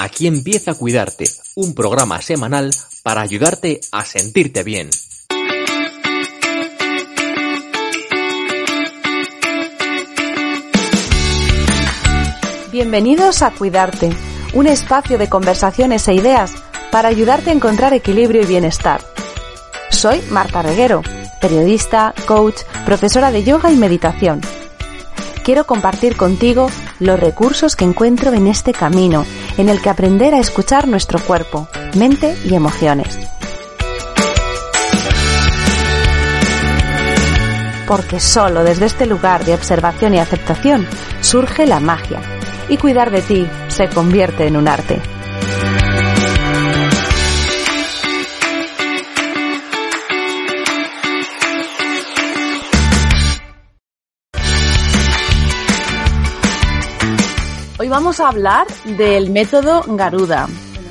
Aquí empieza a cuidarte, un programa semanal para ayudarte a sentirte bien. Bienvenidos a Cuidarte, un espacio de conversaciones e ideas para ayudarte a encontrar equilibrio y bienestar. Soy Marta Reguero, periodista, coach, profesora de yoga y meditación. Quiero compartir contigo los recursos que encuentro en este camino, en el que aprender a escuchar nuestro cuerpo, mente y emociones. Porque solo desde este lugar de observación y aceptación surge la magia, y cuidar de ti se convierte en un arte. Hoy vamos a hablar del método Garuda.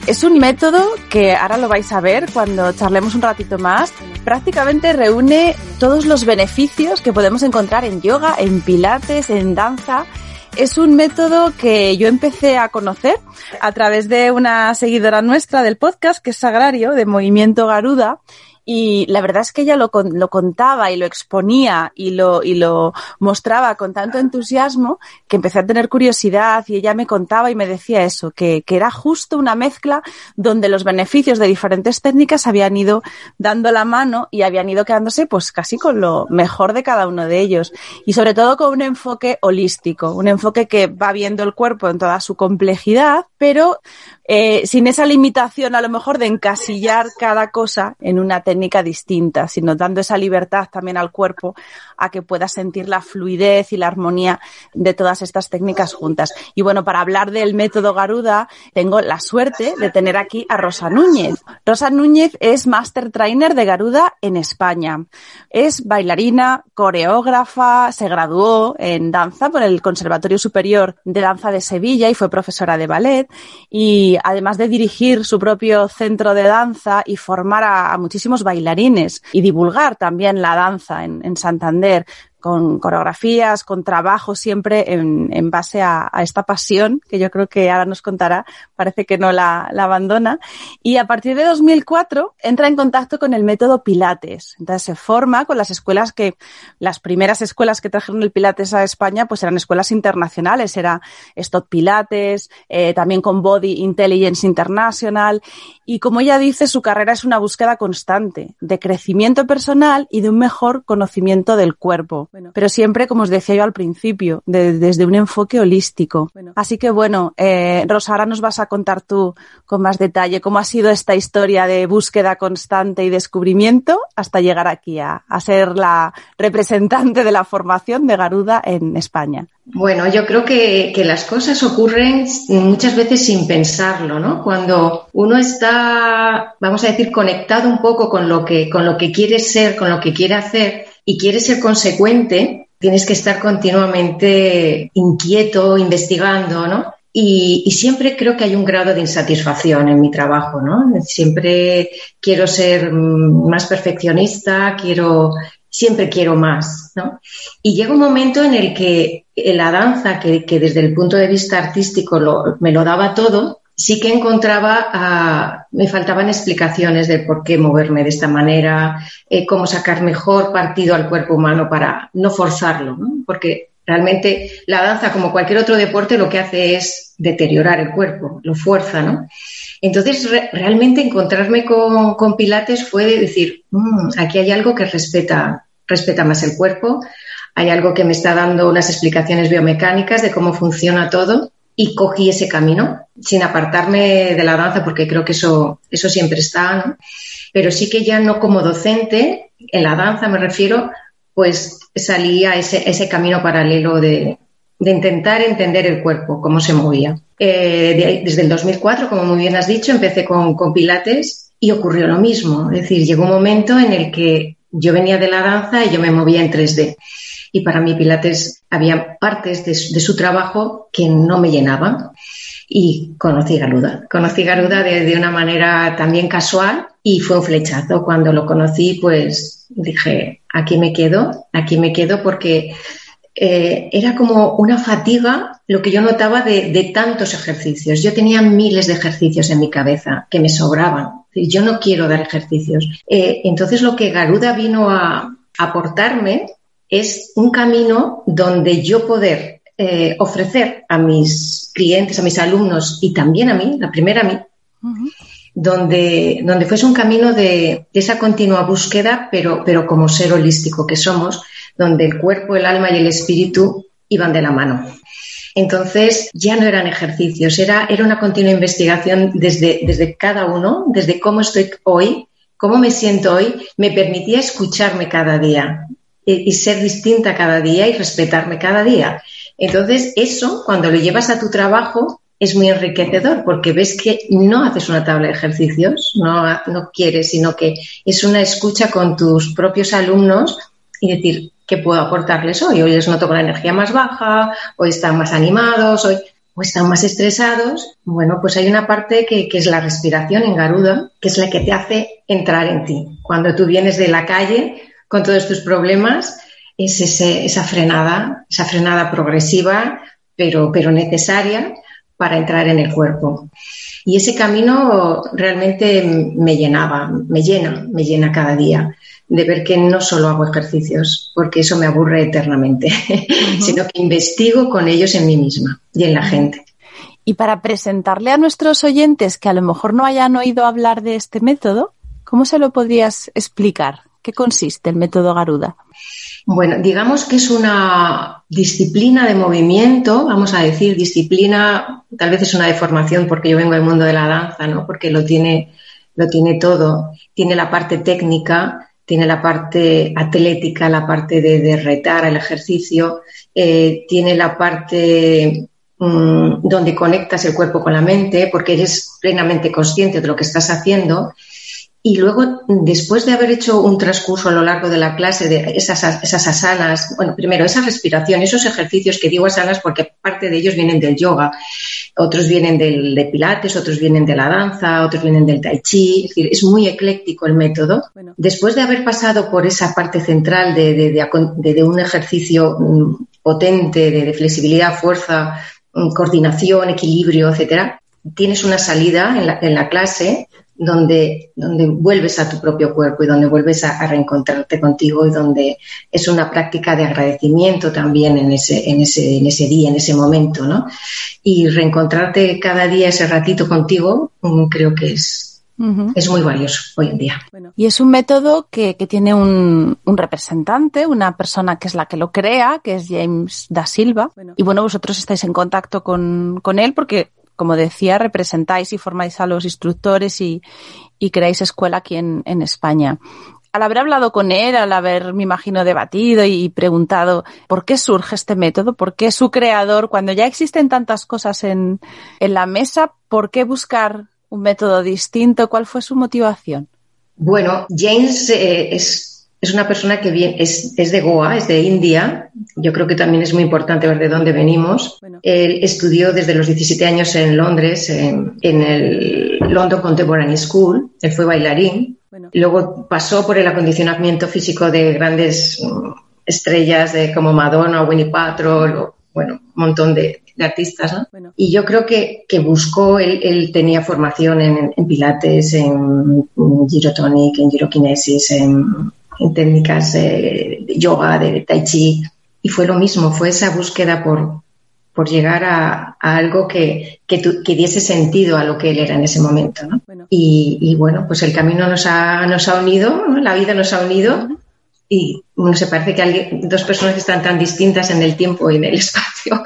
Es un método que ahora lo vais a ver cuando charlemos un ratito más. Prácticamente reúne todos los beneficios que podemos encontrar en yoga, en pilates, en danza. Es un método que yo empecé a conocer a través de una seguidora nuestra del podcast, que es Sagrario, de Movimiento Garuda, y la verdad es que ella lo, lo contaba y lo exponía y lo, y lo mostraba con tanto entusiasmo que empecé a tener curiosidad y ella me contaba y me decía eso, que, que era justo una mezcla donde los beneficios de diferentes técnicas habían ido dando la mano y habían ido quedándose pues casi con lo mejor de cada uno de ellos. Y sobre todo con un enfoque holístico, un enfoque que va viendo el cuerpo en toda su complejidad, pero eh, sin esa limitación a lo mejor de encasillar cada cosa en una técnica distinta, sino dando esa libertad también al cuerpo a que pueda sentir la fluidez y la armonía de todas estas técnicas juntas. Y bueno, para hablar del método Garuda, tengo la suerte de tener aquí a Rosa Núñez. Rosa Núñez es Master Trainer de Garuda en España. Es bailarina, coreógrafa, se graduó en danza por el Conservatorio Superior de Danza de Sevilla y fue profesora de ballet y además de dirigir su propio centro de danza y formar a, muchísimos bailarines y divulgar también la danza en Santander, con coreografías, con trabajo siempre en, en base a, a, esta pasión que yo creo que ahora nos contará, parece que no la, la, abandona. Y a partir de 2004 entra en contacto con el método Pilates. Entonces se forma con las escuelas que, las primeras escuelas que trajeron el Pilates a España, pues eran escuelas internacionales, era Stott Pilates, eh, también con Body Intelligence International. Y como ella dice, su carrera es una búsqueda constante de crecimiento personal y de un mejor conocimiento del cuerpo. Bueno, pero siempre, como os decía yo al principio, de, desde un enfoque holístico. Bueno. Así que bueno, eh, Rosa, ahora nos vas a contar tú con más detalle cómo ha sido esta historia de búsqueda constante y descubrimiento hasta llegar aquí a, a ser la representante de la formación de Garuda en España. Bueno, yo creo que, que, las cosas ocurren muchas veces sin pensarlo, ¿no? Cuando uno está, vamos a decir, conectado un poco con lo que, con lo que quiere ser, con lo que quiere hacer, y quieres ser consecuente, tienes que estar continuamente inquieto, investigando, ¿no? Y, siempre creo que hay un grado de insatisfacción en mi trabajo, ¿no? Siempre quiero ser más perfeccionista, quiero, siempre quiero más, ¿no? Y llega un momento en el que la danza, que, desde el punto de vista artístico me lo daba todo, sí que encontraba, uh, me faltaban explicaciones de por qué moverme de esta manera, eh, cómo sacar mejor partido al cuerpo humano para no forzarlo, porque realmente la danza, como cualquier otro deporte, lo que hace es deteriorar el cuerpo, lo fuerza, ¿no? Entonces, re realmente encontrarme con, Pilates fue decir, mmm, aquí hay algo que respeta, respeta más el cuerpo, hay algo que me está dando unas explicaciones biomecánicas de cómo funciona todo y cogí ese camino sin apartarme de la danza porque creo que eso, eso siempre está. Pero sí que ya no como docente, en la danza me refiero, pues salí a ese, ese camino paralelo de, de, intentar entender el cuerpo, cómo se movía. Eh, de, desde el 2004, como muy bien has dicho, empecé con, con Pilates y ocurrió lo mismo. Es decir, llegó un momento en el que yo venía de la danza y yo me movía en 3D y para mí Pilates había partes de, su trabajo que no me llenaban y conocí Garuda. Conocí Garuda de, de, una manera también casual y fue un flechazo. Cuando lo conocí, pues dije, aquí me quedo, aquí me quedo porque eh, era como una fatiga lo que yo notaba de, tantos ejercicios. Yo tenía miles de ejercicios en mi cabeza que me sobraban. Yo no quiero dar ejercicios. Eh, entonces lo que Garuda vino a aportarme es un camino donde yo poder eh, ofrecer a mis clientes, a mis alumnos y también a mí, la primera a mí, donde, donde fuese un camino de, esa continua búsqueda, pero, pero como ser holístico que somos, donde el cuerpo, el alma y el espíritu iban de la mano. Entonces ya no eran ejercicios, era, era una continua investigación desde, desde cada uno, desde cómo estoy hoy, cómo me siento hoy, me permitía escucharme cada día y, ser distinta cada día y respetarme cada día. Entonces eso, cuando lo llevas a tu trabajo, es muy enriquecedor porque ves que no haces una tabla de ejercicios, no, no quieres, sino que es una escucha con tus propios alumnos y decir, ¿qué puedo aportarles hoy? Hoy les noto con la energía más baja, hoy están más animados, hoy o están más estresados. Bueno, pues hay una parte que, que, es la respiración en Garuda, que es la que te hace entrar en ti. Cuando tú vienes de la calle con todos tus problemas, es ese, esa frenada, esa frenada progresiva, pero, pero necesaria para entrar en el cuerpo. Y ese camino realmente me llenaba, me llena, me llena cada día de ver que no solo hago ejercicios, porque eso me aburre eternamente, sino que investigo con ellos en mí misma y en la gente. Y para presentarle a nuestros oyentes que a lo mejor no hayan oído hablar de este método, ¿cómo se lo podrías explicar? ¿Qué consiste el método Garuda? Bueno, digamos que es una disciplina de movimiento, vamos a decir, disciplina, tal vez es una deformación porque yo vengo del mundo de la danza, ¿no? Porque lo tiene, lo tiene todo. Tiene la parte técnica, tiene la parte atlética, la parte de, retar el ejercicio, eh, tiene la parte mm, donde conectas el cuerpo con la mente, porque eres plenamente consciente de lo que estás haciendo y luego, después de haber hecho un transcurso a lo largo de la clase de esas, esas asanas, bueno, primero esa respiración, esos ejercicios que digo asanas porque parte de ellos vienen del yoga, otros vienen del, de pilates, otros vienen de la danza, otros vienen del tai chi, es decir, es muy ecléctico el método. Después de haber pasado por esa parte central de, de, de un ejercicio mm, potente de, flexibilidad, fuerza, mm, coordinación, equilibrio, etcétera, tienes una salida en la, en la clase donde, donde vuelves a tu propio cuerpo y donde vuelves a, reencontrarte contigo y donde es una práctica de agradecimiento también en ese, en ese, en ese día, en ese momento, ¿no? Y reencontrarte cada día ese ratito contigo, mm, creo que es, Es muy valioso hoy en día. y es un método que, que tiene un, un, representante, una persona que es la que lo crea, que es James da Silva. Y bueno, vosotros estáis en contacto con, con él porque como decía, representáis y formáis a los instructores y, creáis escuela aquí en, España. Al haber hablado con él, al haber, me imagino, debatido y preguntado por qué surge este método, por qué su creador, cuando ya existen tantas cosas en, la mesa, ¿por qué buscar un método distinto? ¿Cuál fue su motivación? Bueno, James eh, es es una persona que viene, es, es, de Goa, es de India. Yo creo que también es muy importante ver de dónde venimos. Él estudió desde los 17 años en Londres, en, el London Contemporary School. Él fue bailarín. Luego pasó por el acondicionamiento físico de grandes mm, estrellas de, como Madonna, Winnie Paltrow, bueno, un montón de, artistas, ¿no? Y yo creo que, que buscó, él, él, tenía formación en, en pilates, en, en girotonic, en girokinesis, en en técnicas de, yoga, de, tai chi, y fue lo mismo, fue esa búsqueda por, por llegar a, algo que, que, que, diese sentido a lo que él era en ese momento. ¿no? Y, y, bueno, pues el camino nos ha, nos ha unido, la vida nos ha unido. Y no se parece que alguien, dos personas que están tan distintas en el tiempo y en el espacio,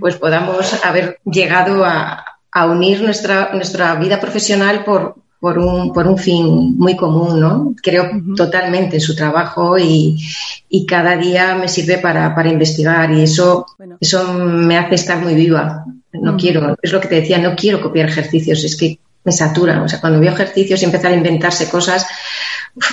pues podamos haber llegado a, a unir nuestra, nuestra vida profesional por, por un, por un fin muy común, ¿no? Creo totalmente en su trabajo y, y, cada día me sirve para, para investigar y eso, eso me hace estar muy viva. No quiero, es lo que te decía, no quiero copiar ejercicios, es que me saturan. O sea, cuando veo ejercicios y empezar a inventarse cosas,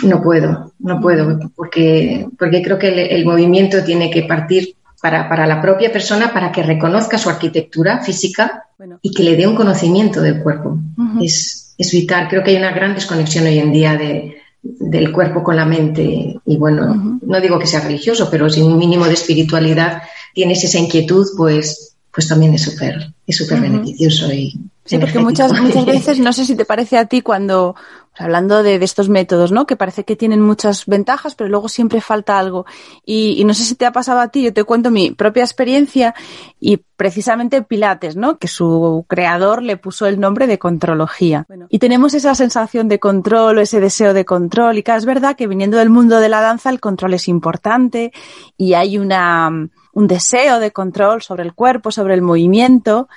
no puedo, no puedo, porque, porque creo que el, el movimiento tiene que partir para, para, la propia persona para que reconozca su arquitectura física y que le dé un conocimiento del cuerpo. es, es vital. Creo que hay una gran desconexión hoy en día de, del cuerpo con la mente. Y bueno, no digo que sea religioso, pero sin un mínimo de espiritualidad tienes esa inquietud, pues, pues también es súper es súper beneficioso y Sí, porque muchas, muchas veces, no sé si te parece a ti cuando, hablando de, estos métodos, ¿no? Que parece que tienen muchas ventajas, pero luego siempre falta algo. Y, no sé si te ha pasado a ti, yo te cuento mi propia experiencia y precisamente Pilates, ¿no? Que su creador le puso el nombre de contrología. Y tenemos esa sensación de control o ese deseo de control. Y claro, es verdad que viniendo del mundo de la danza, el control es importante y hay una, un deseo de control sobre el cuerpo, sobre el movimiento,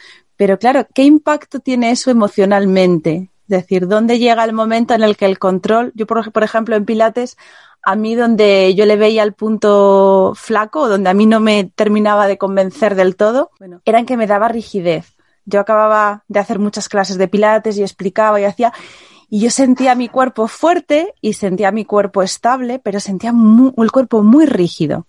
pero claro, ¿qué impacto tiene eso emocionalmente? Es decir, ¿dónde llega el momento en el que el control, yo por, ejemplo en Pilates, a mí donde yo le veía el punto flaco, donde a mí no me terminaba de convencer del todo, era en que me daba rigidez. Yo acababa de hacer muchas clases de Pilates y explicaba y hacía, y yo sentía mi cuerpo fuerte y sentía mi cuerpo estable, pero sentía el cuerpo muy rígido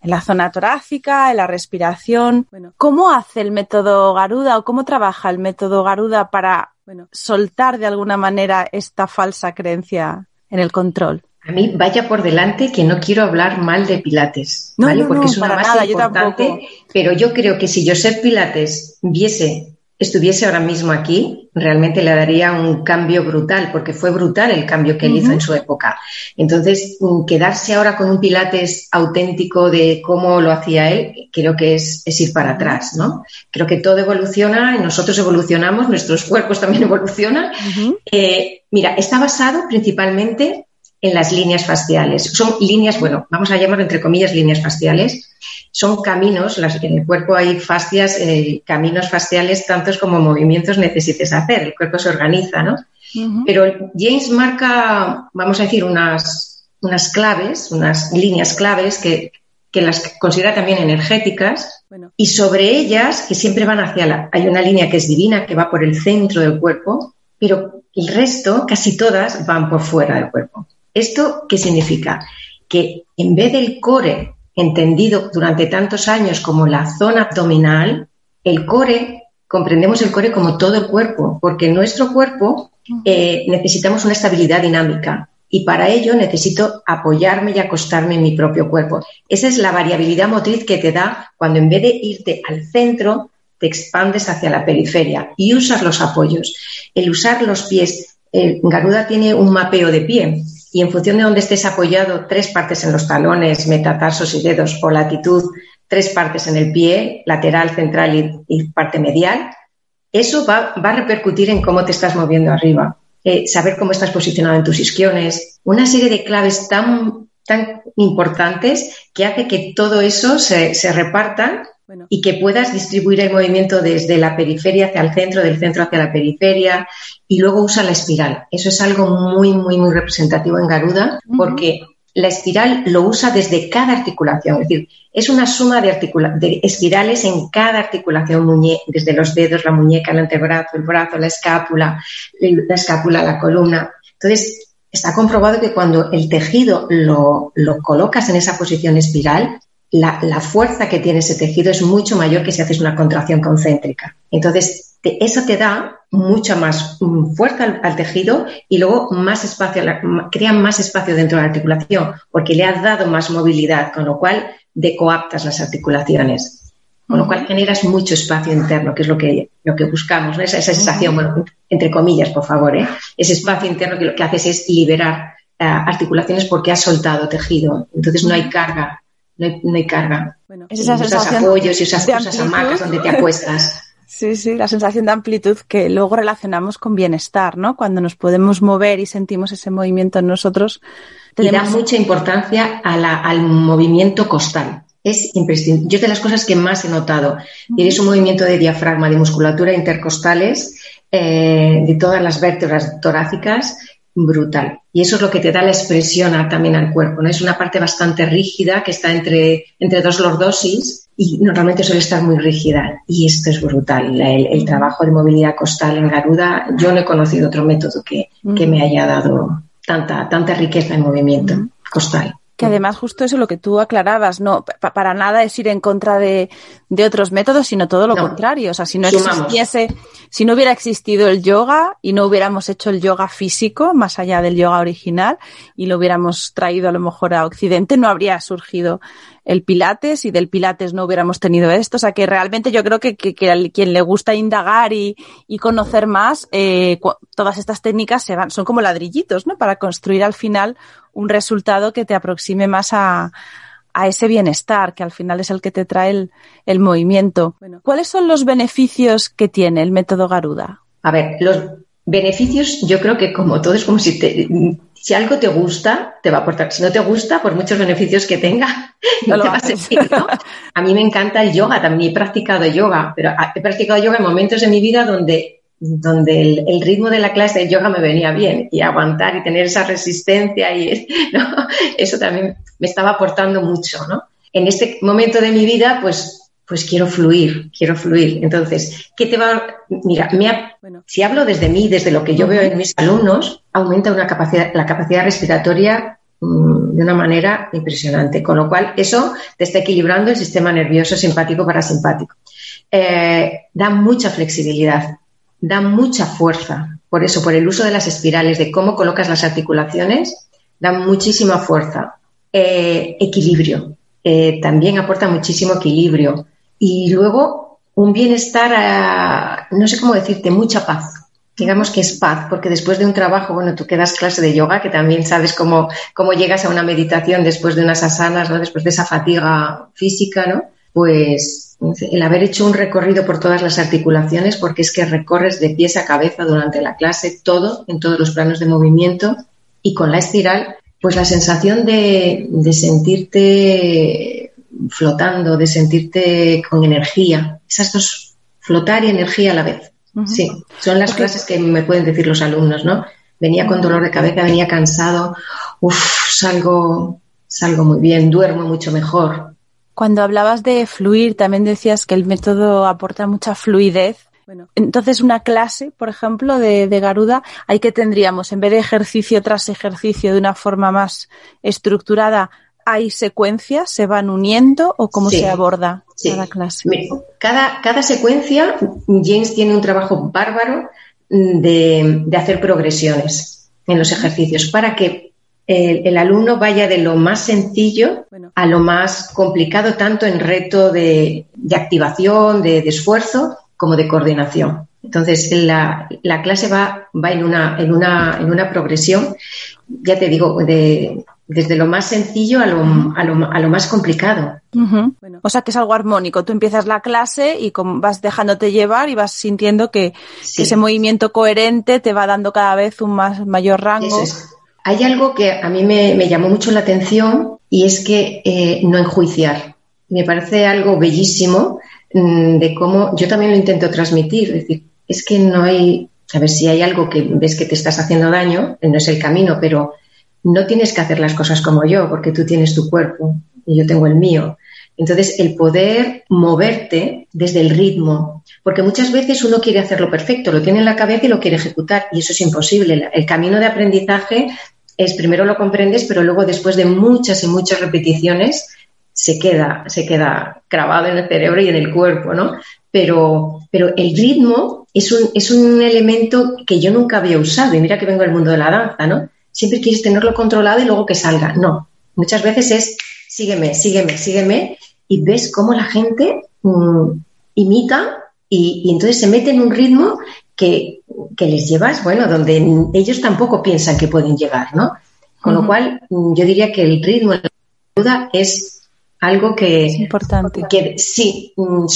en la zona torácica, en la respiración. Bueno, ¿cómo hace el método Garuda o cómo trabaja el método Garuda para bueno, soltar de alguna manera esta falsa creencia en el control? A mí vaya por delante que no quiero hablar mal de Pilates, ¿vale? Porque es una base importante, pero yo creo que si Josep Pilates viese estuviese ahora mismo aquí, realmente le daría un cambio brutal, porque fue brutal el cambio que él hizo en su época. Entonces, mm, quedarse ahora con un Pilates auténtico de cómo lo hacía él, creo que es, ir para atrás, ¿no? Creo que todo evoluciona, y nosotros evolucionamos, nuestros cuerpos también evolucionan. Eh, mira, está basado principalmente en las líneas faciales. Son líneas, bueno, vamos a llamarlo entre comillas líneas faciales. Son caminos, en el cuerpo hay fascias, eh, caminos faciales, tantos como movimientos necesites hacer. El cuerpo se organiza, ¿no? Pero James marca, vamos a decir, unas, unas claves, unas líneas claves que, que las considera también energéticas y sobre ellas, que siempre van hacia la... Hay una línea que es divina, que va por el centro del cuerpo, pero el resto, casi todas, van por fuera del cuerpo. ¿Esto qué significa? Que en vez del core, entendido durante tantos años como la zona abdominal, el core, comprendemos el core como todo el cuerpo, porque en nuestro cuerpo eh, necesitamos una estabilidad dinámica y para ello necesito apoyarme y acostarme en mi propio cuerpo. Esa es la variabilidad motriz que te da cuando en vez de irte al centro, te expandes hacia la periferia y usas los apoyos. El usar los pies, Garuda tiene un mapeo de pie y en función de dónde estés apoyado, tres partes en los talones, metatarsos y dedos o latitud, tres partes en el pie, lateral, central y, parte medial, eso va, a repercutir en cómo te estás moviendo arriba. Eh, saber cómo estás posicionado en tus isquiones, una serie de claves tan, tan importantes que hace que todo eso se, se reparta y que puedas distribuir el movimiento desde la periferia hacia el centro, del centro hacia la periferia y luego usa la espiral. Eso es algo muy, muy, muy representativo en Garuda porque la espiral lo usa desde cada articulación, es decir, es una suma de, de espirales en cada articulación, desde los dedos, la muñeca, el antebrazo, el brazo, la escápula, la escápula, la columna. Entonces, está comprobado que cuando el tejido lo, lo colocas en esa posición espiral, la, fuerza que tiene ese tejido es mucho mayor que si haces una contracción concéntrica. Entonces, eso te da mucha más mm, fuerza al, tejido y luego más espacio, crea más espacio dentro de la articulación porque le has dado más movilidad, con lo cual decoaptas las articulaciones. Con lo cual generas mucho espacio interno, que es lo que, lo que buscamos, esa, sensación, bueno, entre comillas, por favor, ¿eh? ese espacio interno que lo que haces es liberar eh, articulaciones porque has soltado tejido. Entonces no hay carga no hay, carga. Bueno, es esa sensación apoyos y esas cosas hamacas donde te acuestas. Sí, sí, la sensación de amplitud que luego relacionamos con bienestar, ¿no? Cuando nos podemos mover y sentimos ese movimiento en nosotros. Y da mucha importancia al movimiento costal. Es imprescindible. Yo de las cosas que más he notado, es un movimiento de diafragma, de musculatura intercostales, eh, de todas las vértebras torácicas brutal. Y eso es lo que te da la expresión también al cuerpo. ¿no? Es una parte bastante rígida que está entre, entre dos lordosis y normalmente suele estar muy rígida. Y esto es brutal. El, trabajo de movilidad costal en Garuda, yo no he conocido otro método que, que me haya dado tanta, tanta riqueza en movimiento costal. Que además justo eso lo que tú aclarabas, no para nada es ir en contra de, de otros métodos, sino todo lo contrario. O sea, si no existiese, si no hubiera existido el yoga y no hubiéramos hecho el yoga físico, más allá del yoga original, y lo hubiéramos traído a lo mejor a Occidente, no habría surgido el Pilates y del Pilates no hubiéramos tenido esto. O sea que realmente yo creo que, que, quien le gusta indagar y, y conocer más, eh, todas estas técnicas se van, son como ladrillitos, ¿no? Para construir al final un resultado que te aproxime más a, a ese bienestar, que al final es el que te trae el, el movimiento. Bueno, ¿Cuáles son los beneficios que tiene el método Garuda? A ver, los beneficios yo creo que como todo es como si te, si algo te gusta, te va a aportar. Si no te gusta, por muchos beneficios que tenga, no, te va a servir, ¿no? A mí me encanta el yoga, también he practicado yoga, pero he practicado yoga en momentos de mi vida donde, donde el, ritmo de la clase de yoga me venía bien y aguantar y tener esa resistencia y eso también me estaba aportando mucho, ¿no? En este momento de mi vida, pues pues quiero fluir, quiero fluir. Entonces, ¿qué te va? Mira, si hablo desde mí, desde lo que yo veo en mis alumnos, aumenta una capacidad, la capacidad respiratoria mm, de una manera impresionante, con lo cual eso te está equilibrando el sistema nervioso simpático parasimpático. Eh, da mucha flexibilidad, da mucha fuerza, por eso, por el uso de las espirales, de cómo colocas las articulaciones, da muchísima fuerza. Eh, equilibrio, eh, también aporta muchísimo equilibrio y luego un bienestar, no sé cómo decirte, mucha paz. Digamos que es paz, porque después de un trabajo, bueno, tú quedas clase de yoga, que también sabes cómo, cómo llegas a una meditación después de unas asanas, ¿no? Después de esa fatiga física, ¿no? Pues el haber hecho un recorrido por todas las articulaciones, porque es que recorres de pies a cabeza durante la clase todo, en todos los planos de movimiento, y con la espiral, pues la sensación de sentirte flotando, de sentirte con energía. Esas dos, flotar y energía a la vez. Sí, son las clases que me pueden decir los alumnos, ¿no? Venía con dolor de cabeza, venía cansado, uff, salgo, salgo muy bien, duermo mucho mejor. Cuando hablabas de fluir, también decías que el método aporta mucha fluidez. Bueno, entonces una clase, por ejemplo, de, de Garuda, hay que tendríamos, en vez de ejercicio tras ejercicio de una forma más estructurada, hay secuencias, se van uniendo o cómo se aborda cada clase? Cada, cada secuencia, James tiene un trabajo bárbaro de, hacer progresiones en los ejercicios para que el, alumno vaya de lo más sencillo a lo más complicado, tanto en reto de, activación, de, esfuerzo, como de coordinación. Entonces, la, la clase va, va en, una, en, una, en una progresión, ya te digo, de, desde lo más sencillo a lo, a lo, a lo más complicado. o sea que es algo armónico. Tú empiezas la clase y vas dejándote llevar y vas sintiendo que, ese movimiento coherente te va dando cada vez un más, mayor rango. Hay algo que a mí me, llamó mucho la atención y es que eh, no enjuiciar. Me parece algo bellísimo mm, de cómo yo también lo intento transmitir. Es decir, es que no hay, a ver si hay algo que ves que te estás haciendo daño, no es el camino, pero no tienes que hacer las cosas como yo, porque tú tienes tu cuerpo y yo tengo el mío. Entonces, el poder moverte desde el ritmo, porque muchas veces uno quiere hacerlo perfecto, lo tiene en la cabeza y lo quiere ejecutar, y eso es imposible. El camino de aprendizaje es primero lo comprendes, pero luego después de muchas y muchas repeticiones se queda, se queda grabado en el cerebro y en el cuerpo, ¿no? Pero, pero el ritmo es un, es un elemento que yo nunca había usado, y mira que vengo del mundo de la danza, ¿no? Siempre quieres tenerlo controlado y luego que salga. No, muchas veces es sígueme, sígueme, sígueme y ves cómo la gente mm, imita y, entonces se mete en un ritmo que, les llevas, bueno, donde ellos tampoco piensan que pueden llegar, ¿no? Con lo cual, mm, yo diría que el ritmo en la duda es algo que, importante. que sí mm,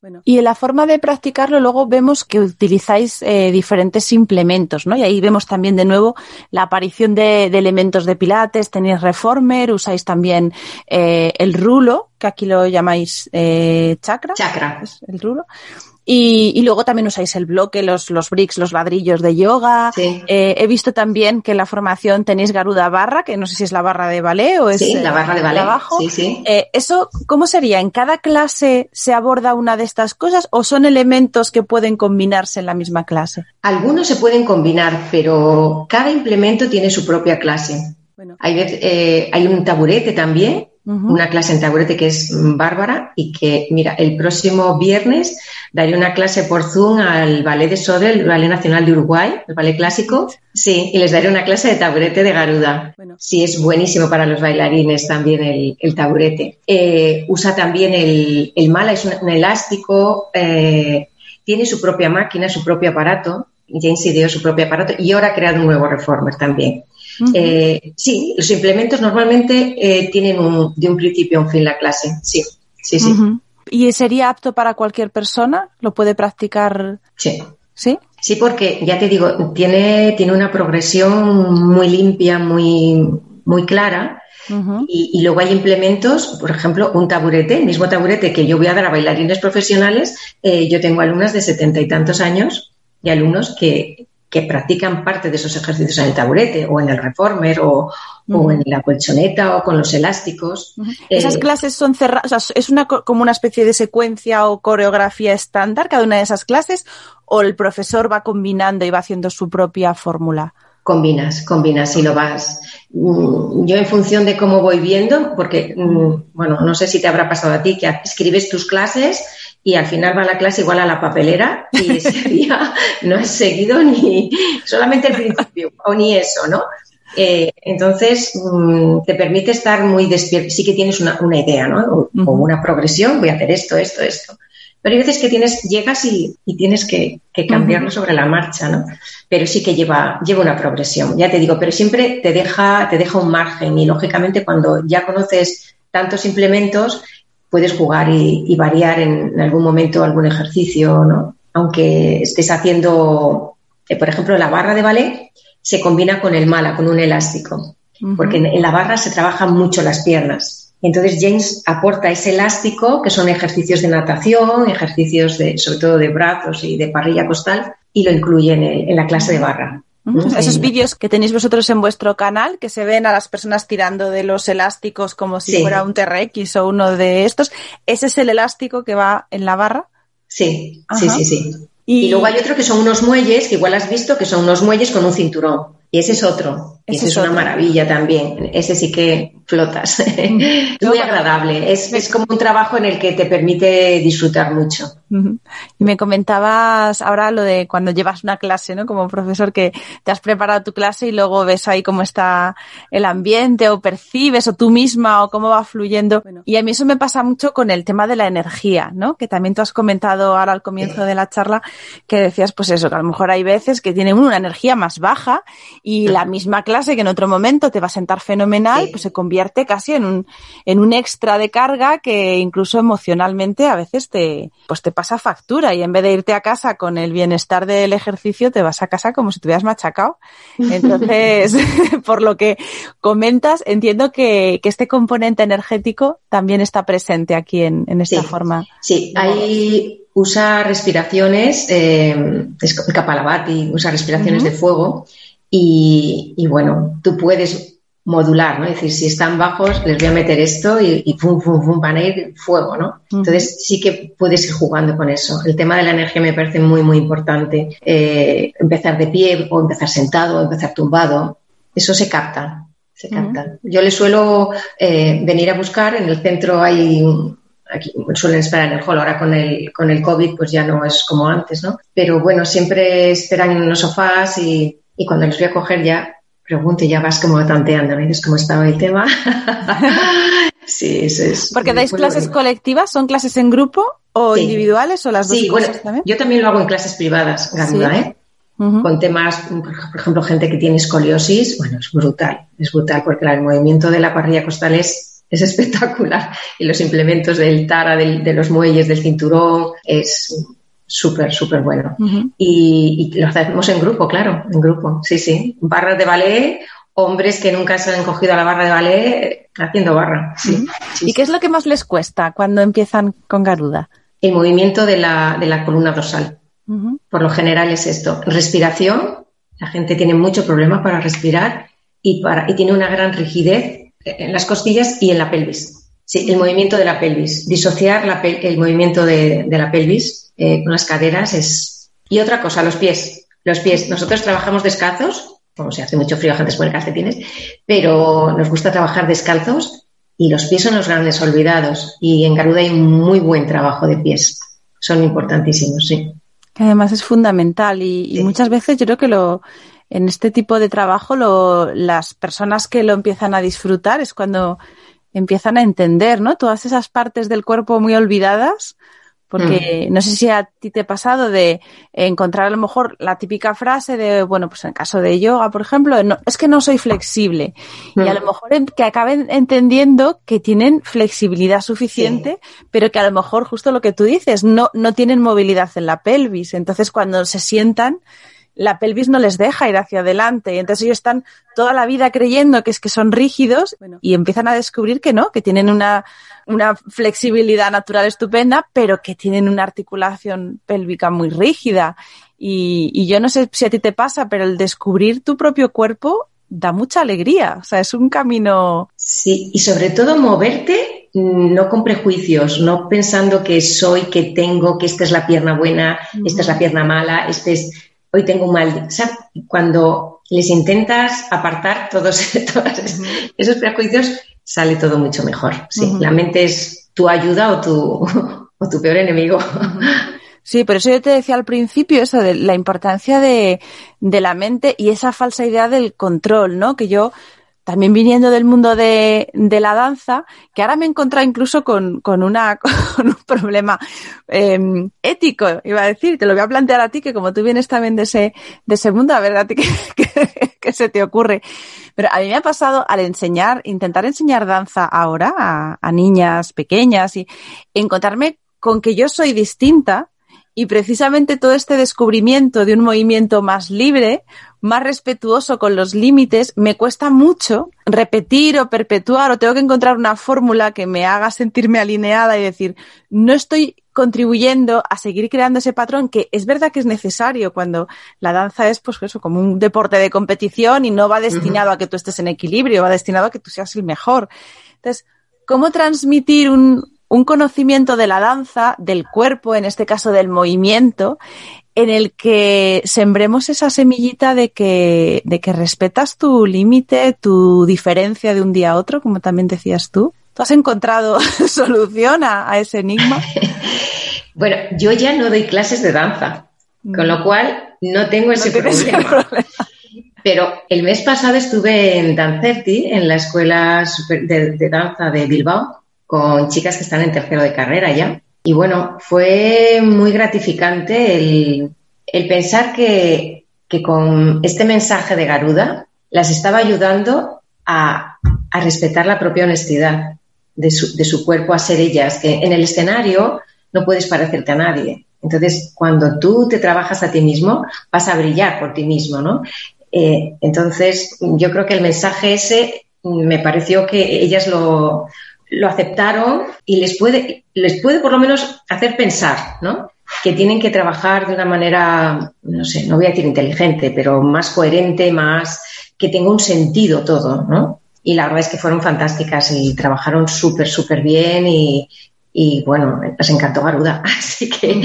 sorprende. Y en la forma de practicarlo luego vemos que utilizáis eh, diferentes implementos, ¿no? Y ahí vemos también de nuevo la aparición de, elementos de pilates, tenéis reformer, usáis también eh, el rulo, que aquí lo llamáis eh, chakra. Chakra. el rulo. Y, luego también usáis el bloque, los, los bricks, los ladrillos de yoga. Eh, he visto también que en la formación tenéis Garuda Barra, que no sé si es la barra de ballet o es sí, la barra de ballet. Abajo. Eh, ¿Eso cómo sería? ¿En cada clase se aborda una de estas cosas o son elementos que pueden combinarse en la misma clase? Algunos se pueden combinar, pero cada implemento tiene su propia clase. Hay, eh, hay un taburete también, una clase en taburete que es bárbara y que, mira, el próximo viernes daré una clase por Zoom al Ballet de Sodre, el Ballet Nacional de Uruguay, el ballet clásico. Sí, y les daré una clase de taburete de Garuda. Sí, es buenísimo para los bailarines también el, taburete. Eh, usa también el, el mala, es un, elástico, eh, tiene su propia máquina, su propio aparato. James ideó su propio aparato y ahora ha creado un nuevo reformer también. Eh, sí, los implementos normalmente eh, tienen de un principio a un fin la clase. Sí, sí, sí. ¿Y sería apto para cualquier persona? ¿Lo puede practicar? Sí. ¿Sí? Sí, porque ya te digo, tiene, tiene una progresión muy limpia, muy, muy clara. y, luego hay implementos, por ejemplo, un taburete, el mismo taburete que yo voy a dar a bailarines profesionales. Eh, yo tengo alumnas de setenta y tantos años y alumnos que, que practican parte de esos ejercicios en el taburete o en el reformer o, en la colchoneta o con los elásticos. ¿Esas eh, clases son cerradas? ¿Es una, como una especie de secuencia o coreografía estándar cada una de esas clases o el profesor va combinando y va haciendo su propia fórmula? Combinas, combinas y lo vas. Mm, yo en función de cómo voy viendo, porque, mm, bueno, no sé si te habrá pasado a ti que escribes tus clases y al final va la clase igual a la papelera y ese día no has seguido ni solamente el principio o ni eso, ¿no? Eh, entonces, mm, te permite estar muy despierto. Sí que tienes una, idea, ¿no? O, una progresión, voy a hacer esto, esto, esto. Pero hay veces que tienes, llegas y, tienes que, cambiarlo sobre la marcha, ¿no? Pero sí que lleva, lleva una progresión, ya te digo, pero siempre te deja, te deja un margen y lógicamente cuando ya conoces tantos implementos, puedes jugar y, variar en, algún momento algún ejercicio, ¿no? Aunque estés haciendo, eh, por ejemplo, la barra de ballet se combina con el mala, con un elástico, porque en, la barra se trabajan mucho las piernas. Entonces James aporta ese elástico, que son ejercicios de natación, ejercicios de, sobre todo de brazos y de parrilla costal, y lo incluye en la clase de barra. Esos vídeos que tenéis vosotros en vuestro canal, que se ven a las personas tirando de los elásticos como si fuera un TRX o uno de estos, ¿ese es el elástico que va en la barra? Sí, sí, sí, sí. Y... y... luego hay otro que son unos muelles, que igual has visto, que son unos muelles con un cinturón. Y ese es otro. Y ese es, una maravilla también. Ese sí que flotas. es muy agradable. Es, es, como un trabajo en el que te permite disfrutar mucho. Y me comentabas ahora lo de cuando llevas una clase, ¿no? Como profesor que te has preparado tu clase y luego ves ahí cómo está el ambiente o percibes o tú misma o cómo va fluyendo. Y a mí eso me pasa mucho con el tema de la energía, ¿no? Que también tú has comentado ahora al comienzo de la charla que decías pues eso, que a lo mejor hay veces que tienen una energía más baja y la misma clase que en otro momento te va a sentar fenomenal, pues se convierte casi en un, en un extra de carga que incluso emocionalmente a veces te, pues te pasa factura y en vez de irte a casa con el bienestar del ejercicio, te vas a casa como si te hubieras machacado. Entonces, por lo que comentas, entiendo que, que, este componente energético también está presente aquí en, en esta forma. Sí, hay usa respiraciones, eh, es Kapalabhati, usa respiraciones de fuego y, bueno, tú puedes modular, ¿no? Es decir, si están bajos, les voy a meter esto y, y pum, pum, pum, van a ir fuego, ¿no? Entonces sí que puedes ir jugando con eso. El tema de la energía me parece muy, muy importante. Eh, empezar de pie o empezar sentado o empezar tumbado, eso se capta, se capta. Yo le suelo eh, venir a buscar, en el centro hay aquí suelen esperar en el hall, ahora con el, con el COVID pues ya no es como antes, ¿no? Pero bueno, siempre esperan en los sofás y y cuando les voy a coger ya pregunto y ya vas como tanteando, ¿no? cómo estaba el tema. sí, eso es. Porque dais clases colectivas, ¿son clases en grupo o individuales o las dos sí, bueno, Yo también lo hago en clases privadas, Garuda, ¿eh? Con temas, por ejemplo, gente que tiene escoliosis, bueno, es brutal, es brutal porque el movimiento de la parrilla costal es, es espectacular y los implementos del tara, de los muelles, del cinturón, es súper, súper bueno. y, lo hacemos en grupo, claro, en grupo, sí, sí. Barras de ballet, hombres que nunca se han cogido a la barra de ballet haciendo barra. ¿Y qué es lo que más les cuesta cuando empiezan con Garuda? El movimiento de la, de la columna dorsal. Por lo general es esto. Respiración, la gente tiene mucho problema para respirar y, para, y tiene una gran rigidez en las costillas y en la pelvis. Sí, el movimiento de la pelvis. Disociar la el movimiento de, de la pelvis eh, con las caderas es... Y otra cosa, los pies. Los pies. Nosotros trabajamos descalzos como se hace mucho frío, la gente se pone calcetines, pero nos gusta trabajar descalzos y los pies son los grandes olvidados. Y en Garuda hay muy buen trabajo de pies. Son importantísimos, sí. Además es fundamental y, y muchas veces yo creo que lo en este tipo de trabajo lo, las personas que lo empiezan a disfrutar es cuando empiezan a entender, ¿no? Todas esas partes del cuerpo muy olvidadas, porque mm. no sé si a ti te ha pasado de encontrar a lo mejor la típica frase de, bueno, pues en el caso de yoga, por ejemplo, no, es que no soy flexible. Y a lo mm. mejor que acaben entendiendo que tienen flexibilidad suficiente, pero que a lo mejor justo lo que tú dices, no, no tienen movilidad en la pelvis. Entonces cuando se sientan, la pelvis no les deja ir hacia adelante. Y entonces ellos están toda la vida creyendo que es que son rígidos y empiezan a descubrir que no, que tienen una, una flexibilidad natural estupenda, pero que tienen una articulación pélvica muy rígida. Y, y yo no sé si a ti te pasa, pero el descubrir tu propio cuerpo da mucha alegría. O sea, es un camino. Sí, y sobre todo moverte mm, no con prejuicios, no pensando que soy, que tengo, que esta es la pierna buena, esta es la pierna mala, este es hoy tengo un mal día. cuando les intentas apartar todos, esos prejuicios, sale todo mucho mejor. Sí, la mente es tu ayuda o tu, o tu peor enemigo. Sí, por eso yo te decía al principio eso de la importancia de, de la mente y esa falsa idea del control, ¿no? Que yo también viniendo del mundo de, la danza, que ahora me he encontrado incluso con, un problema em, ético, iba a decir, te lo voy a plantear a ti, que como tú vienes también de ese, mundo, a ver a ti qué, se te ocurre. Pero a mí me ha pasado al enseñar, intentar enseñar danza ahora a niñas pequeñas y encontrarme con que yo soy distinta y precisamente todo este descubrimiento de un movimiento más libre, más respetuoso con los límites, me cuesta mucho repetir o perpetuar o tengo que encontrar una fórmula que me haga sentirme alineada y decir, no estoy contribuyendo a seguir creando ese patrón que es verdad que es necesario cuando la danza es pues eso como un deporte de competición y no va destinado a que tú estés en equilibrio, va destinado a que tú seas el mejor. Entonces, ¿cómo transmitir un, un conocimiento de la danza, del cuerpo, en este caso del movimiento, en el que sembremos esa semillita de que, de que respetas tu límite, tu diferencia de un día a otro, como también decías tú. ¿Tú has encontrado solución a, ese enigma? bueno, yo ya no doy clases de danza, con lo cual no tengo ese problema. Pero el mes pasado estuve en Dancerti, en la escuela de danza de Bilbao, con chicas que están en tercero de carrera ya. Y bueno, fue muy gratificante el, pensar que, con este mensaje de Garuda las estaba ayudando a, respetar la propia honestidad de su, de su, cuerpo, a ser ellas, que en el escenario no puedes parecerte a nadie. Entonces, cuando tú te trabajas a ti mismo, vas a brillar por ti mismo, ¿no? Eh, entonces, yo creo que el mensaje ese me pareció que ellas lo, lo aceptaron y les puede, les puede por lo menos hacer pensar, ¿no? Que tienen que trabajar de una manera, no sé, no voy a decir inteligente, pero más coherente, más que tenga un sentido todo, ¿no? Y la verdad es que fueron fantásticas y trabajaron súper, súper bien y, y, bueno, les encantó Garuda. Así que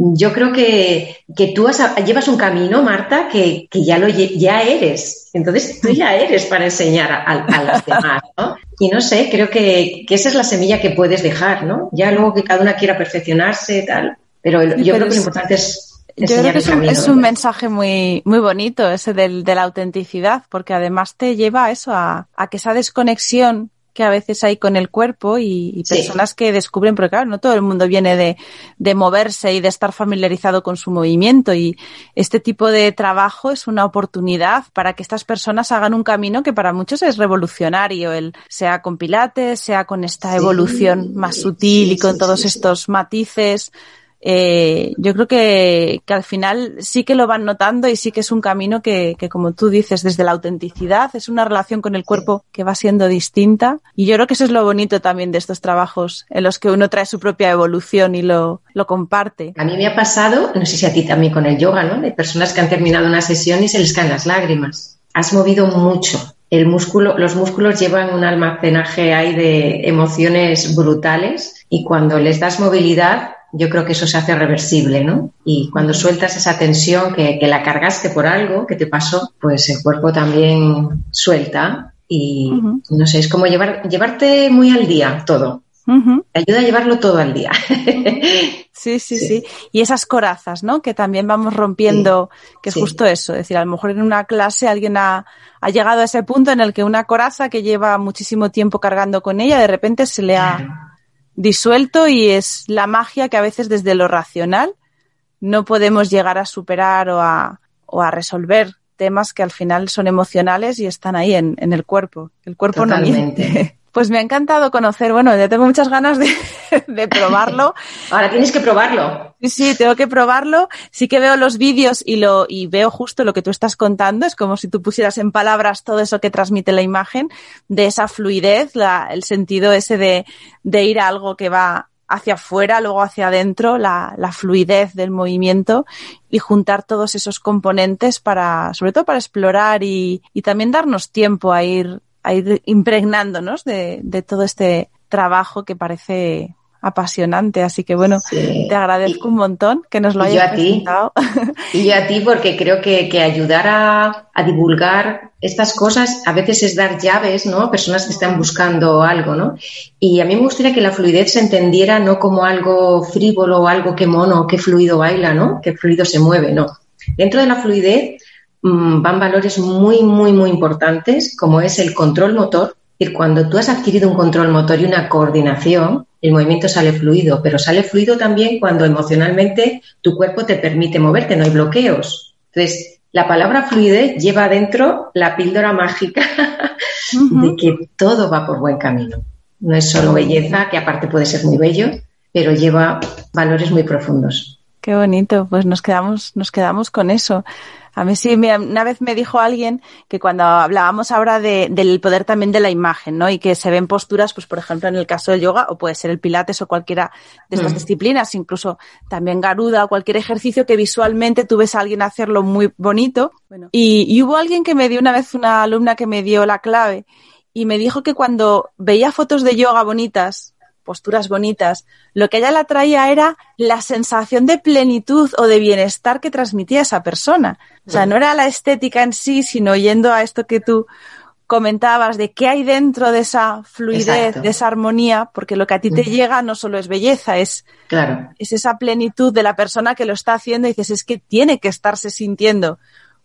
yo creo que, que tú llevas un camino, Marta, que, que, ya, lo, ya eres. Entonces tú ya eres para enseñar a, a las demás, ¿no? Y no sé, creo que, que, esa es la semilla que puedes dejar, ¿no? Ya luego que cada una quiera perfeccionar,se tal. Pero yo creo que lo importante es yo creo que es un, es un, mensaje muy, muy bonito ese del, de la autenticidad, porque además te lleva a eso, a, a, que esa desconexión que a veces hay con el cuerpo y, personas que descubren, porque claro, no todo el mundo viene de, de, moverse y de estar familiarizado con su movimiento y este tipo de trabajo es una oportunidad para que estas personas hagan un camino que para muchos es revolucionario, el, sea con pilates, sea con esta evolución más sutil y con todos estos matices eh, yo creo que, que, al final sí que lo van notando y sí que es un camino que, que, como tú dices, desde la autenticidad, es una relación con el cuerpo que va siendo distinta. Y yo creo que eso es lo bonito también de estos trabajos en los que uno trae su propia evolución y lo, lo comparte. A mí me ha pasado, no sé si a ti también con el yoga, ¿no? De personas que han terminado una sesión y se les caen las lágrimas. Has movido mucho. El músculo, los músculos llevan un almacenaje ahí de emociones brutales y cuando les das movilidad yo creo que eso se hace reversible, ¿no? Y cuando sueltas esa tensión que, la cargaste por algo que te pasó, pues el cuerpo también suelta y no sé, es como llevar, llevarte muy al día todo. Te ayuda a llevarlo todo al día. Sí, sí, sí, Y esas corazas, ¿no? Que también vamos rompiendo, que es justo eso. Es decir, a lo mejor en una clase alguien ha, ha, llegado a ese punto en el que una coraza que lleva muchísimo tiempo cargando con ella, de repente se le ha disuelto y es la magia que a veces desde lo racional no podemos llegar a superar o a, o a resolver temas que al final son emocionales y están ahí en, en el cuerpo. El cuerpo no miente. Pues me ha encantado conocer, bueno, ya tengo muchas ganas de, de probarlo. Ahora tienes que probarlo. Sí, sí, tengo que probarlo. Sí que veo los vídeos y lo, y veo justo lo que tú estás contando. Es como si tú pusieras en palabras todo eso que transmite la imagen, de esa fluidez, la, el sentido ese de, de ir a algo que va hacia afuera, luego hacia adentro, la, la, fluidez del movimiento y juntar todos esos componentes para, sobre todo para explorar y, y también darnos tiempo a ir a ir impregnándonos de, de todo este trabajo que parece apasionante. Así que bueno, te agradezco un montón que nos lo hayas presentado. Y yo a ti porque creo que, que ayudar a, a, divulgar estas cosas a veces es dar llaves, ¿no? Personas que están buscando algo, ¿no? Y a mí me gustaría que la fluidez se entendiera no como algo frívolo o algo que mono, que fluido baila, ¿no? Que fluido se mueve, no. Dentro de la fluidez van valores muy, muy, muy importantes, como es el control motor. Y cuando tú has adquirido un control motor y una coordinación, el movimiento sale fluido, pero sale fluido también cuando emocionalmente tu cuerpo te permite moverte, no hay bloqueos. Entonces, la palabra fluidez lleva adentro la píldora mágica de que todo va por buen camino. No es solo belleza, que aparte puede ser muy bello, pero lleva valores muy profundos. Qué bonito, pues nos quedamos, nos quedamos con eso. A mí sí, una vez me dijo alguien que cuando hablábamos ahora de, del poder también de la imagen, ¿no? Y que se ven posturas, pues por ejemplo en el caso del yoga, o puede ser el pilates o cualquiera de estas mm. disciplinas, incluso también garuda o cualquier ejercicio que visualmente tú ves a alguien hacerlo muy bonito. Y, y hubo alguien que me dio una vez, una alumna que me dio la clave y me dijo que cuando veía fotos de yoga bonitas, posturas bonitas, lo que ella la traía era la sensación de plenitud o de bienestar que transmitía esa persona. O sea, no era la estética en sí, sino yendo a esto que tú comentabas de qué hay dentro de esa fluidez, de esa armonía, porque lo que a ti te llega no solo es belleza, es, claro. es esa plenitud de la persona que lo está haciendo y dices, es que tiene que estarse sintiendo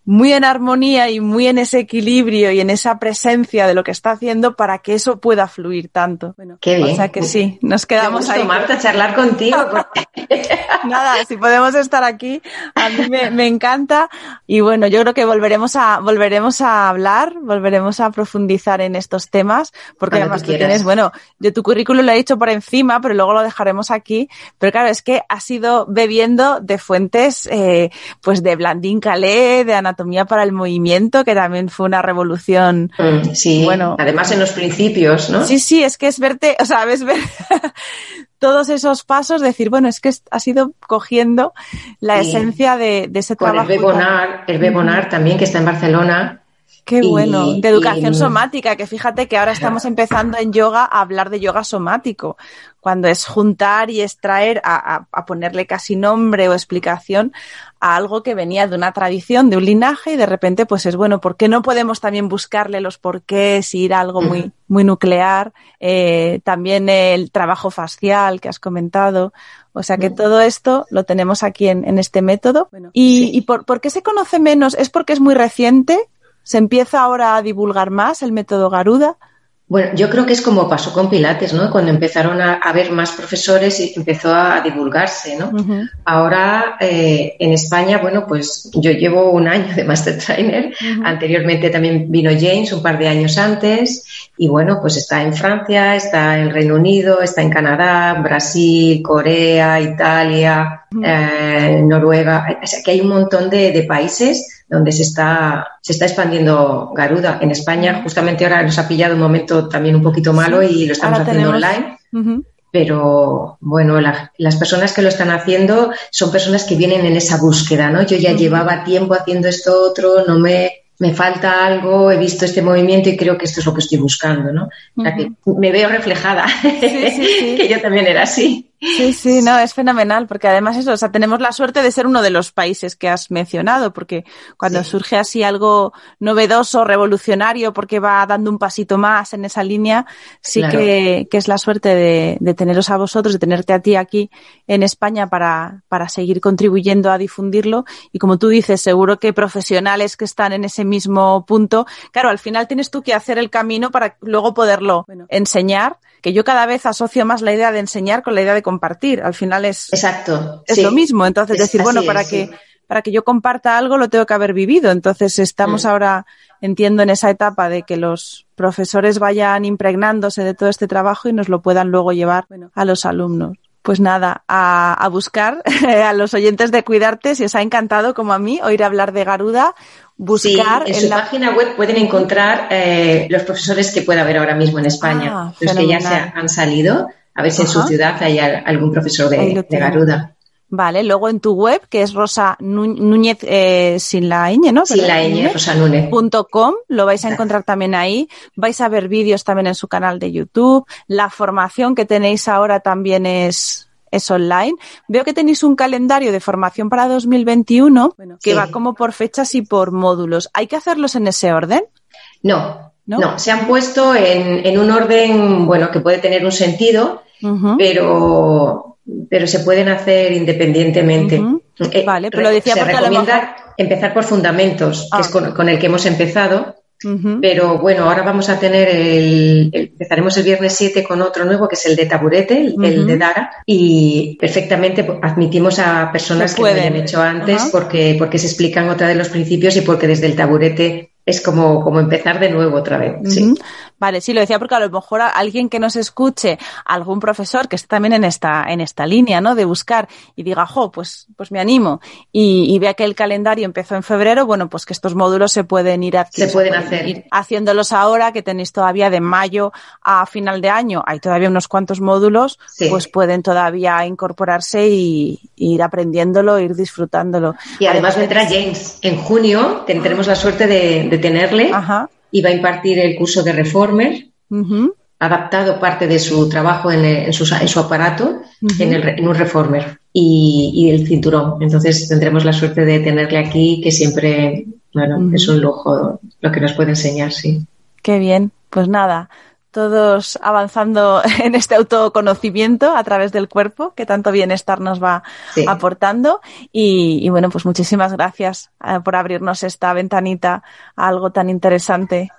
muy en armonía y muy en ese equilibrio y en esa presencia de lo que está haciendo para que eso pueda fluir tanto. Bueno, Qué bien. O sea que sí, nos quedamos ahí. Marta, charlar contigo. Nada, si podemos estar aquí, a mí me, encanta. Y bueno, yo creo que volveremos a, volveremos a hablar, volveremos a profundizar en estos temas, porque además tú tienes, bueno, yo tu currículum lo he dicho por encima, pero luego lo dejaremos aquí. Pero claro, es que has ido bebiendo de fuentes, eh, pues de Blandín Calais, de Ana anatomía para el movimiento, que también fue una revolución. Mm, sí, bueno, además en los principios, ¿no? Sí, sí, es que es verte, o sea, ves ver todos esos pasos, decir, bueno, es que has ido cogiendo la esencia de, ese trabajo. El Bebonar, el Bebonar también, que está en Barcelona, Qué bueno, de educación somática, que fíjate que ahora estamos empezando en yoga a hablar de yoga somático, cuando es juntar y extraer, a, a, ponerle casi nombre o explicación a algo que venía de una tradición, de un linaje, y de repente, pues es bueno, ¿por qué no podemos también buscarle los porqués, ir a algo muy, muy nuclear? Eh, también el trabajo facial que has comentado. O sea que todo esto lo tenemos aquí en, en este método. ¿Y, y por, por, qué se conoce menos? ¿Es porque es muy reciente? ¿Se empieza ahora a divulgar más el método Garuda? Bueno, yo creo que es como pasó con Pilates, ¿no? Cuando empezaron a haber más profesores y empezó a divulgarse, ¿no? Ahora eh, en España, bueno, pues yo llevo un año de Master Trainer. Anteriormente también vino James un par de años antes y bueno, pues está en Francia, está en Reino Unido, está en Canadá, Brasil, Corea, Italia, eh, Noruega. O sea que hay un montón de, de países donde se está, se está expandiendo Garuda. En España, justamente ahora nos ha pillado un momento también un poquito malo y lo estamos haciendo online. Pero bueno, las personas que lo están haciendo son personas que vienen en esa búsqueda, ¿no? Yo ya llevaba tiempo haciendo esto otro, no me, me falta algo, he visto este movimiento y creo que esto es lo que estoy buscando, ¿no? O sea, que me veo reflejada, que yo también era así. Sí, sí, no, es fenomenal, porque además eso, o sea, tenemos la suerte de ser uno de los países que has mencionado, porque cuando surge así algo novedoso, revolucionario, porque va dando un pasito más en esa línea, sí que, que, es la suerte de, de, teneros a vosotros, de tenerte a ti aquí en España para, para seguir contribuyendo a difundirlo. Y como tú dices, seguro que profesionales que están en ese mismo punto, claro, al final tienes tú que hacer el camino para luego poderlo enseñar, que yo cada vez asocio más la idea de enseñar con la idea de compartir. Al final es, Exacto, es lo mismo. Entonces, decir, bueno, para que, para que yo comparta algo lo tengo que haber vivido. Entonces, estamos mm. ahora, entiendo, en esa etapa de que los profesores vayan impregnándose de todo este trabajo y nos lo puedan luego llevar a los alumnos. Pues nada, a, a buscar a los oyentes de Cuidarte, si os ha encantado como a mí oír hablar de Garuda, buscar. en, su página web pueden encontrar eh, los profesores que pueda haber ahora mismo en España, ah, los que ya se han salido, a ver si en su ciudad hay algún profesor de, Garuda. Vale, luego en tu web, que es Rosa Núñez eh, sin la ñ, ¿no? Sin la ñ, Rosa Núñez. .com, lo vais a encontrar también ahí. Vais a ver vídeos también en su canal de YouTube. La formación que tenéis ahora también es es online. Veo que tenéis un calendario de formación para 2021 que va como por fechas y por módulos. ¿Hay que hacerlos en ese orden? No, no, se han puesto en, un orden, bueno, que puede tener un sentido, pero, pero se pueden hacer independientemente. Eh, vale, pero lo decía se porque recomienda empezar por fundamentos, que es ah. con, el que hemos empezado, pero bueno, ahora vamos a tener el, empezaremos el viernes 7 con otro nuevo que es el de taburete, el, de Dara, y perfectamente admitimos a personas que lo hayan hecho antes porque, porque se explican otra de los principios y porque desde el taburete es como, como empezar de nuevo otra vez. Sí. Vale, sí, lo decía porque a lo mejor alguien que nos escuche, algún profesor que esté también en esta, en esta línea, ¿no? De buscar y diga, jo, pues, pues me animo y, vea que el calendario empezó en febrero, bueno, pues que estos módulos se pueden ir, se pueden, hacer. Ir haciéndolos ahora, que tenéis todavía de mayo a final de año, hay todavía unos cuantos módulos, pues pueden todavía incorporarse y, ir aprendiéndolo, ir disfrutándolo. Y además, vendrá James. En junio tendremos la suerte de, tenerle. Ajá y va a impartir el curso de Reformer, adaptado parte de su trabajo en, su, aparato en, un Reformer y, el cinturón. Entonces tendremos la suerte de tenerle aquí, que siempre, bueno, es un lujo lo que nos puede enseñar, sí. Qué bien. Pues nada, todos avanzando en este autoconocimiento a través del cuerpo, que tanto bienestar nos va aportando. Y, bueno, pues muchísimas gracias eh, por abrirnos esta ventanita a algo tan interesante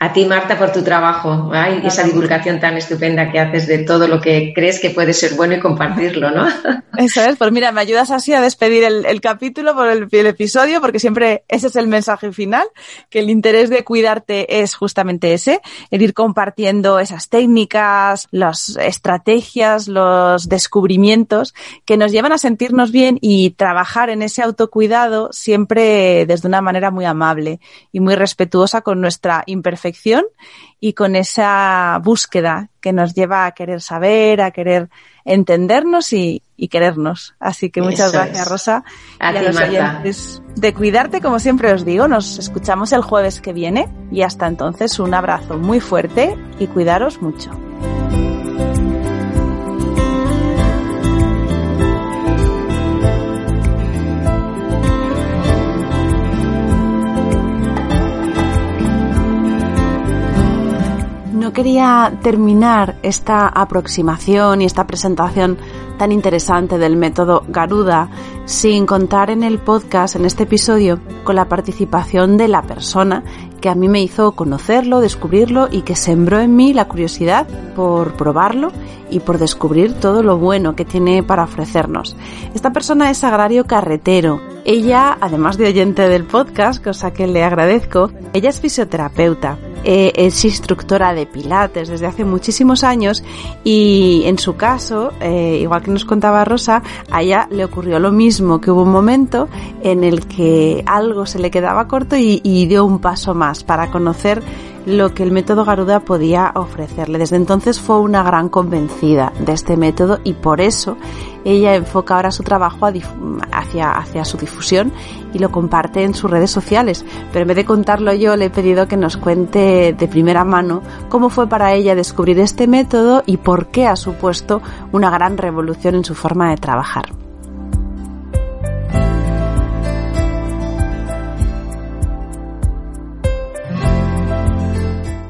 a ti, Marta, por tu trabajo. Y esa divulgación tan estupenda que haces de todo lo que crees que puede ser bueno y compartirlo, ¿no? Eso es, pues mira, me ayudas así a despedir el, capítulo por el, el, episodio, porque siempre ese es el mensaje final, que el interés de cuidarte es justamente ese, el ir compartiendo esas técnicas, las estrategias, los descubrimientos que nos llevan a sentirnos bien y trabajar en ese autocuidado siempre desde una manera muy amable y muy respetuosa con nuestra imperfección y con esa búsqueda que nos lleva a querer saber, a querer entendernos y, querernos. Así que muchas gracias, Rosa. A, y a los oyentes de cuidarte, como siempre os digo, nos escuchamos el jueves que viene y hasta entonces un abrazo muy fuerte y cuidaros mucho. Quería terminar esta aproximación y esta presentación tan interesante del método Garuda sin contar en el podcast, en este episodio, con la participación de la persona que a mí me hizo conocerlo, descubrirlo y que sembró en mí la curiosidad por probarlo y por descubrir todo lo bueno que tiene para ofrecernos. Esta persona es Agrario Carretero. Ella, además de oyente del podcast, cosa que le agradezco, ella es fisioterapeuta eh, es instructora de Pilates desde hace muchísimos años y en su caso, eh, igual que nos contaba Rosa, a ella le ocurrió lo mismo, que hubo un momento en el que algo se le quedaba corto y, y dio un paso más para conocer lo que el método Garuda podía ofrecerle. Desde entonces fue una gran convencida de este método y por eso ella enfoca ahora su trabajo hacia, hacia su difusión y lo comparte en sus redes sociales. Pero en vez de contarlo yo, le he pedido que nos cuente de primera mano cómo fue para ella descubrir este método y por qué ha supuesto una gran revolución en su forma de trabajar.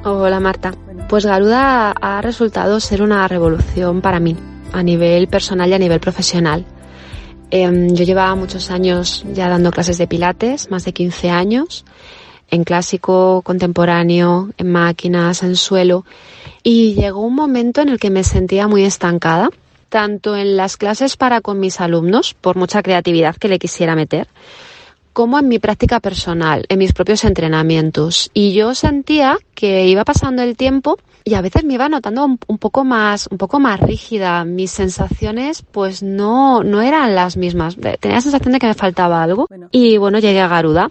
Hola Marta. Pues Garuda ha resultado ser una revolución para mí, a nivel personal y a nivel profesional. Em, yo llevaba muchos años ya dando clases de pilates, más de 15 años, en clásico, contemporáneo, en máquinas, en suelo, y llegó un momento en el que me sentía muy estancada, tanto en las clases para con mis alumnos, por mucha creatividad que le quisiera meter, como en mi práctica personal, en mis propios entrenamientos. Y yo sentía que iba pasando el tiempo y a veces me iba notando un, poco más, un poco más rígida. Mis sensaciones, pues no, no eran las mismas. Tenía la sensación de que me faltaba algo. Y bueno, llegué a Garuda.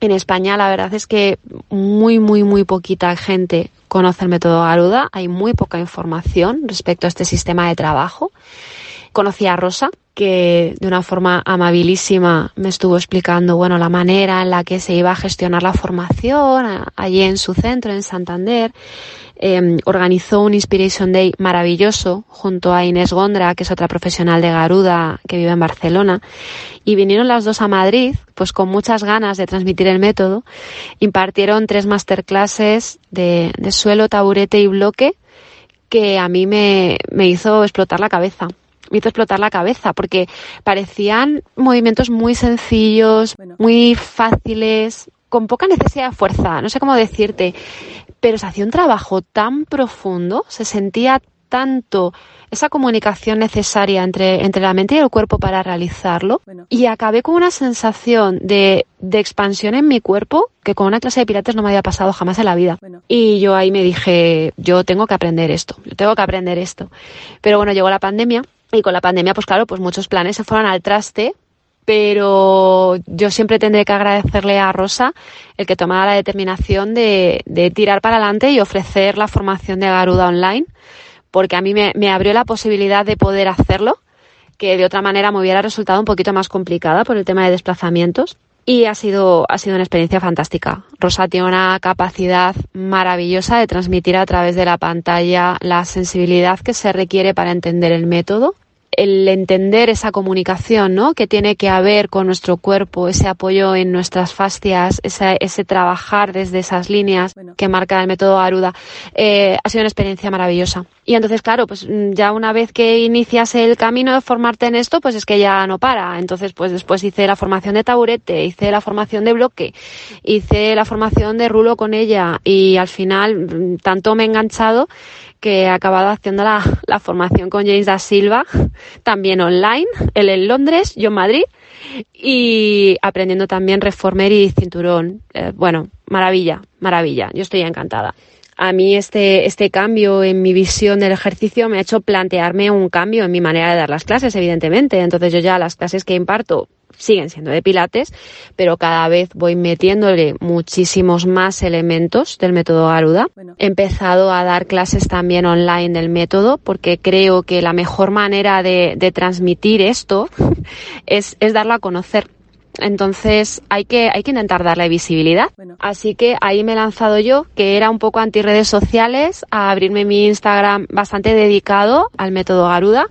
En España la verdad es que muy, muy, muy poquita gente conoce el método Garuda. Hay muy poca información respecto a este sistema de trabajo. Conocí a Rosa, que de una forma amabilísima me estuvo explicando, bueno, la manera en la que se iba a gestionar la formación allí en su centro, en Santander. Em, organizó un Inspiration Day maravilloso junto a Inés Gondra, que es otra profesional de Garuda que vive en Barcelona. Y vinieron las dos a Madrid, pues con muchas ganas de transmitir el método. Impartieron tres masterclasses de, de suelo, taburete y bloque que a mí me, me hizo explotar la cabeza me hizo explotar la cabeza porque parecían movimientos muy sencillos, muy fáciles, con poca necesidad de fuerza, no sé cómo decirte, pero se hacía un trabajo tan profundo, se sentía tanto esa comunicación necesaria entre, entre la mente y el cuerpo para realizarlo y acabé con una sensación de, de, expansión en mi cuerpo que con una clase de pilates no me había pasado jamás en la vida. Y yo ahí me dije, yo tengo que aprender esto, yo tengo que aprender esto. Pero bueno, llegó la pandemia y con la pandemia, pues claro, pues muchos planes se fueron al traste, pero yo siempre tendré que agradecerle a Rosa el que tomara la determinación de, de tirar para adelante y ofrecer la formación de Garuda online, porque a mí me, me abrió la posibilidad de poder hacerlo, que de otra manera me hubiera resultado un poquito más complicada por el tema de desplazamientos. Y ha sido, ha sido una experiencia fantástica. Rosa tiene una capacidad maravillosa de transmitir a través de la pantalla la sensibilidad que se requiere para entender el método el entender esa comunicación, ¿no? Que tiene que haber con nuestro cuerpo, ese apoyo en nuestras fascias, ese, ese trabajar desde esas líneas que marca el método Aruda, eh, ha sido una experiencia maravillosa. Y entonces, claro, pues mm, ya una vez que inicias el camino de formarte en esto, pues es que ya no para. Entonces, pues después hice la formación de taburete, hice la formación de bloque, hice la formación de rulo con ella y al final mm, tanto me he enganchado que he acabado haciendo la, la, formación con James da Silva, también online, él en Londres, yo en Madrid, y aprendiendo también reformer y cinturón. Eh, bueno, maravilla, maravilla, yo estoy encantada. A mí este, este cambio en mi visión del ejercicio me ha hecho plantearme un cambio en mi manera de dar las clases, evidentemente. Entonces yo ya las clases que imparto siguen siendo de pilates, pero cada vez voy metiéndole muchísimos más elementos del método Garuda. He empezado a dar clases también online del método porque creo que la mejor manera de, de transmitir esto es, es darlo a conocer. Entonces hay que, hay que intentar darle visibilidad. Así que ahí me he lanzado yo, que era un poco anti redes sociales, a abrirme mi Instagram bastante dedicado al método Garuda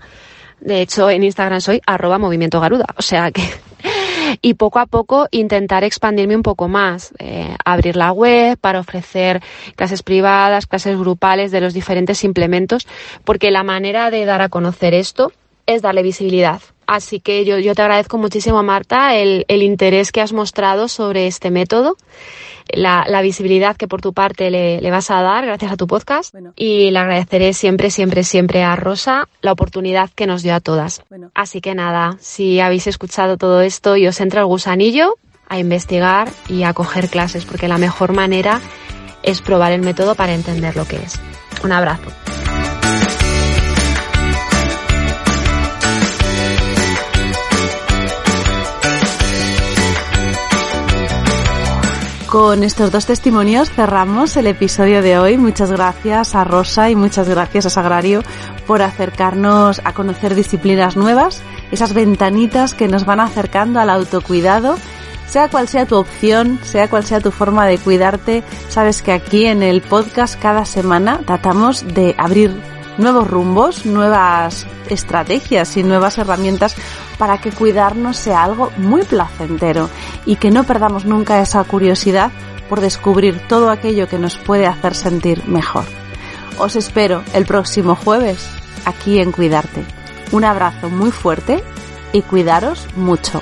de hecho, en Instagram soy arroba movimiento garuda. O sea que y poco a poco intentar expandirme un poco más, eh, abrir la web para ofrecer clases privadas, clases grupales de los diferentes implementos, porque la manera de dar a conocer esto es darle visibilidad. Así que yo, yo te agradezco muchísimo, Marta, el, el interés que has mostrado sobre este método, la, la visibilidad que por tu parte le, le, vas a dar gracias a tu podcast y le agradeceré siempre, siempre, siempre a Rosa la oportunidad que nos dio a todas. Así que nada, si habéis escuchado todo esto y os entra el gusanillo, a investigar y a coger clases, porque la mejor manera es probar el método para entender lo que es. Un abrazo. Con estos dos testimonios cerramos el episodio de hoy. Muchas gracias a Rosa y muchas gracias a Sagrario por acercarnos a conocer disciplinas nuevas esas ventanitas que nos van acercando al autocuidado. Sea cual sea tu opción, sea cual sea tu forma de cuidarte, sabes que aquí en el podcast cada semana tratamos de abrir nuevos rumbos, nuevas estrategias y nuevas herramientas para que cuidarnos sea algo muy placentero y que no perdamos nunca esa curiosidad por descubrir todo aquello que nos puede hacer sentir mejor. Os espero el próximo jueves aquí en Cuidarte. Un abrazo muy fuerte y cuidaros mucho.